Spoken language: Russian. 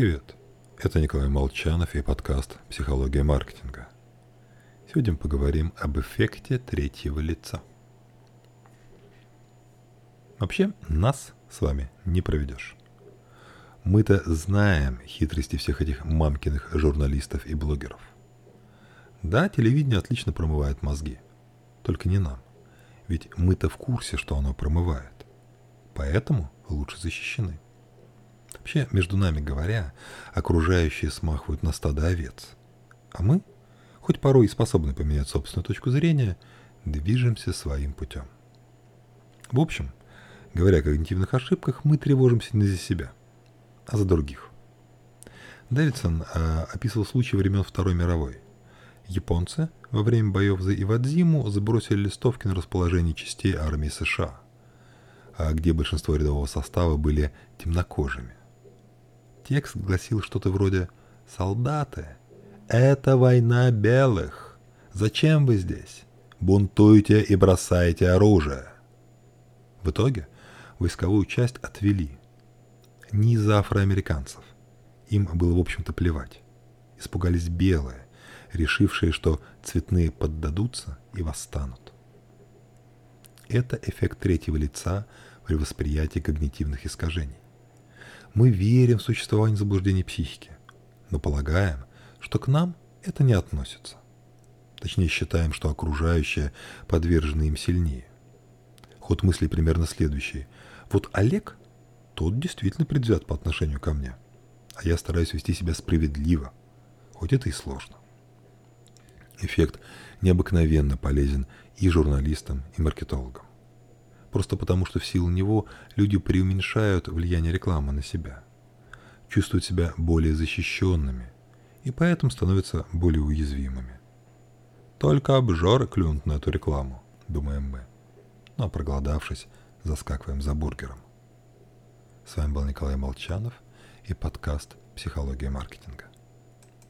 Привет, это Николай Молчанов и подкаст «Психология маркетинга». Сегодня поговорим об эффекте третьего лица. Вообще, нас с вами не проведешь. Мы-то знаем хитрости всех этих мамкиных журналистов и блогеров. Да, телевидение отлично промывает мозги. Только не нам. Ведь мы-то в курсе, что оно промывает. Поэтому лучше защищены. Вообще, между нами говоря, окружающие смахивают на стадо овец. А мы, хоть порой и способны поменять собственную точку зрения, движемся своим путем. В общем, говоря о когнитивных ошибках, мы тревожимся не за себя, а за других. Дэвидсон э, описывал случай времен Второй мировой. Японцы во время боев за Ивадзиму забросили листовки на расположение частей армии США, а где большинство рядового состава были темнокожими. Текст гласил что-то вроде «Солдаты, это война белых. Зачем вы здесь? Бунтуйте и бросайте оружие». В итоге войсковую часть отвели. Не из-за афроамериканцев. Им было, в общем-то, плевать. Испугались белые, решившие, что цветные поддадутся и восстанут. Это эффект третьего лица при восприятии когнитивных искажений. Мы верим в существование заблуждений психики, но полагаем, что к нам это не относится. Точнее, считаем, что окружающие подвержены им сильнее. Ход мысли примерно следующий. Вот Олег, тот действительно предвзят по отношению ко мне, а я стараюсь вести себя справедливо, хоть это и сложно. Эффект необыкновенно полезен и журналистам, и маркетологам просто потому что в силу него люди преуменьшают влияние рекламы на себя, чувствуют себя более защищенными и поэтому становятся более уязвимыми. Только обжоры клюнут на эту рекламу, думаем мы. А проголодавшись, заскакиваем за бургером. С вами был Николай Молчанов и подкаст «Психология маркетинга».